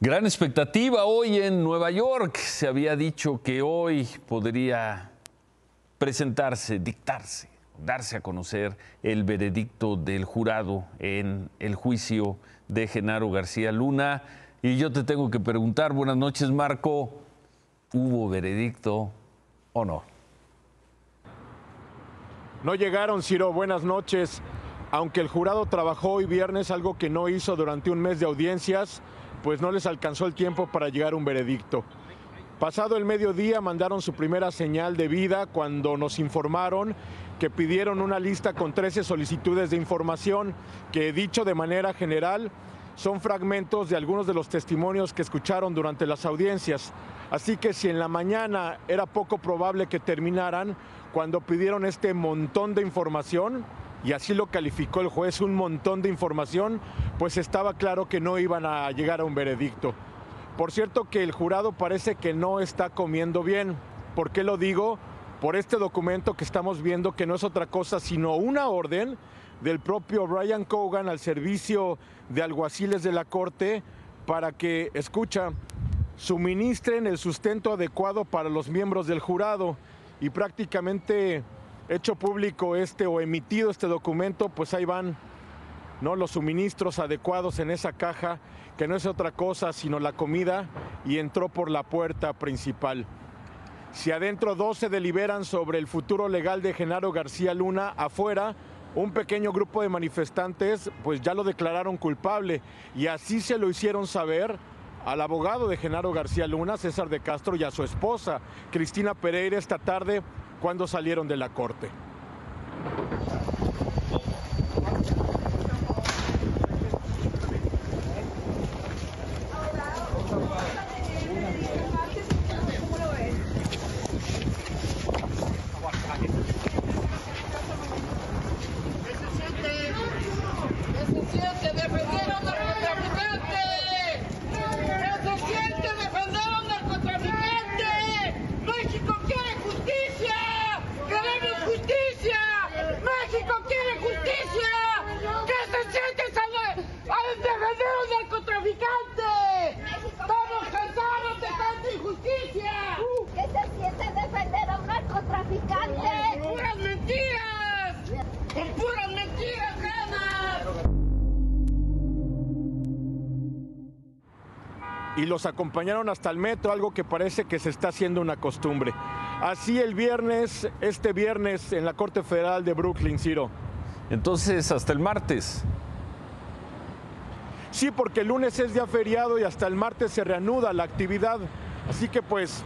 Gran expectativa hoy en Nueva York. Se había dicho que hoy podría presentarse, dictarse, darse a conocer el veredicto del jurado en el juicio de Genaro García Luna. Y yo te tengo que preguntar, buenas noches Marco, ¿hubo veredicto o no? No llegaron, Ciro, buenas noches. Aunque el jurado trabajó hoy viernes, algo que no hizo durante un mes de audiencias, pues no les alcanzó el tiempo para llegar a un veredicto. Pasado el mediodía mandaron su primera señal de vida cuando nos informaron que pidieron una lista con 13 solicitudes de información que, dicho de manera general, son fragmentos de algunos de los testimonios que escucharon durante las audiencias. Así que si en la mañana era poco probable que terminaran, cuando pidieron este montón de información, y así lo calificó el juez, un montón de información, pues estaba claro que no iban a llegar a un veredicto. Por cierto que el jurado parece que no está comiendo bien. ¿Por qué lo digo? Por este documento que estamos viendo que no es otra cosa sino una orden del propio Brian Cogan al servicio de alguaciles de la Corte para que, escucha, suministren el sustento adecuado para los miembros del jurado y prácticamente hecho público este o emitido este documento, pues ahí van ¿no? los suministros adecuados en esa caja, que no es otra cosa sino la comida, y entró por la puerta principal. Si adentro dos se deliberan sobre el futuro legal de Genaro García Luna, afuera un pequeño grupo de manifestantes pues ya lo declararon culpable y así se lo hicieron saber al abogado de Genaro García Luna, César de Castro, y a su esposa, Cristina Pereira, esta tarde cuando salieron de la corte. Y los acompañaron hasta el metro, algo que parece que se está haciendo una costumbre. Así el viernes, este viernes en la Corte Federal de Brooklyn, Ciro. Entonces, hasta el martes. Sí, porque el lunes es día feriado y hasta el martes se reanuda la actividad. Así que pues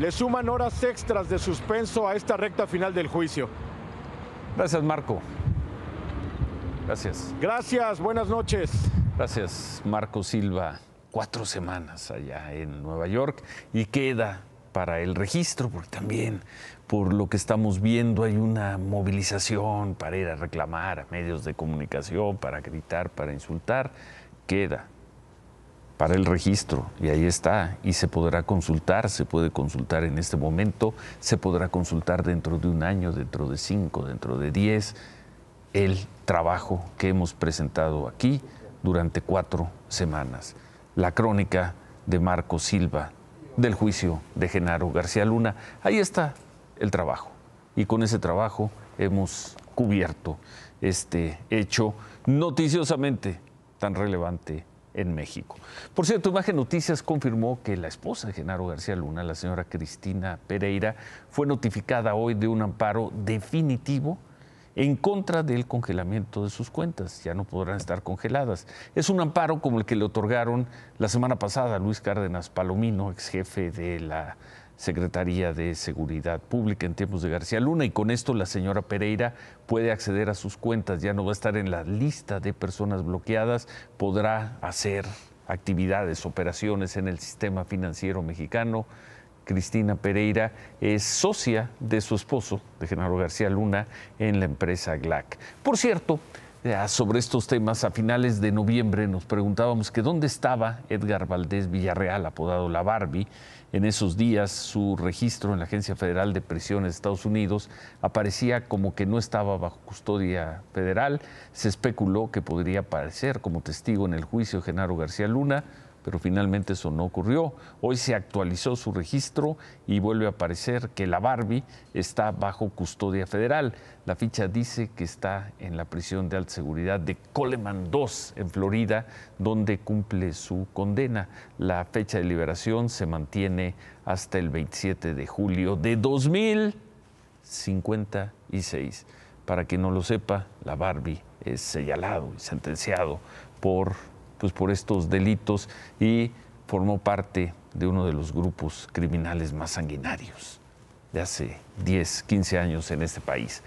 le suman horas extras de suspenso a esta recta final del juicio. Gracias, Marco. Gracias. Gracias, buenas noches. Gracias, Marco Silva cuatro semanas allá en Nueva York y queda para el registro, porque también por lo que estamos viendo hay una movilización para ir a reclamar a medios de comunicación, para gritar, para insultar, queda para el registro y ahí está. Y se podrá consultar, se puede consultar en este momento, se podrá consultar dentro de un año, dentro de cinco, dentro de diez, el trabajo que hemos presentado aquí durante cuatro semanas la crónica de Marco Silva del juicio de Genaro García Luna. Ahí está el trabajo. Y con ese trabajo hemos cubierto este hecho noticiosamente tan relevante en México. Por cierto, Imagen Noticias confirmó que la esposa de Genaro García Luna, la señora Cristina Pereira, fue notificada hoy de un amparo definitivo en contra del congelamiento de sus cuentas. Ya no podrán estar congeladas. Es un amparo como el que le otorgaron la semana pasada a Luis Cárdenas Palomino, ex jefe de la Secretaría de Seguridad Pública en tiempos de García Luna y con esto la señora Pereira puede acceder a sus cuentas, ya no va a estar en la lista de personas bloqueadas, podrá hacer actividades, operaciones en el sistema financiero mexicano, Cristina Pereira es socia de su esposo, de Genaro García Luna, en la empresa GLAC. Por cierto, sobre estos temas, a finales de noviembre nos preguntábamos que dónde estaba Edgar Valdés Villarreal, apodado La Barbie. En esos días su registro en la Agencia Federal de Prisiones de Estados Unidos aparecía como que no estaba bajo custodia federal. Se especuló que podría aparecer como testigo en el juicio de Genaro García Luna. Pero finalmente eso no ocurrió. Hoy se actualizó su registro y vuelve a aparecer que la Barbie está bajo custodia federal. La ficha dice que está en la prisión de alta seguridad de Coleman II, en Florida, donde cumple su condena. La fecha de liberación se mantiene hasta el 27 de julio de 2056. Para quien no lo sepa, la Barbie es señalado y sentenciado por pues, por estos delitos y formó parte de uno de los grupos criminales más sanguinarios de hace 10, 15 años en este país.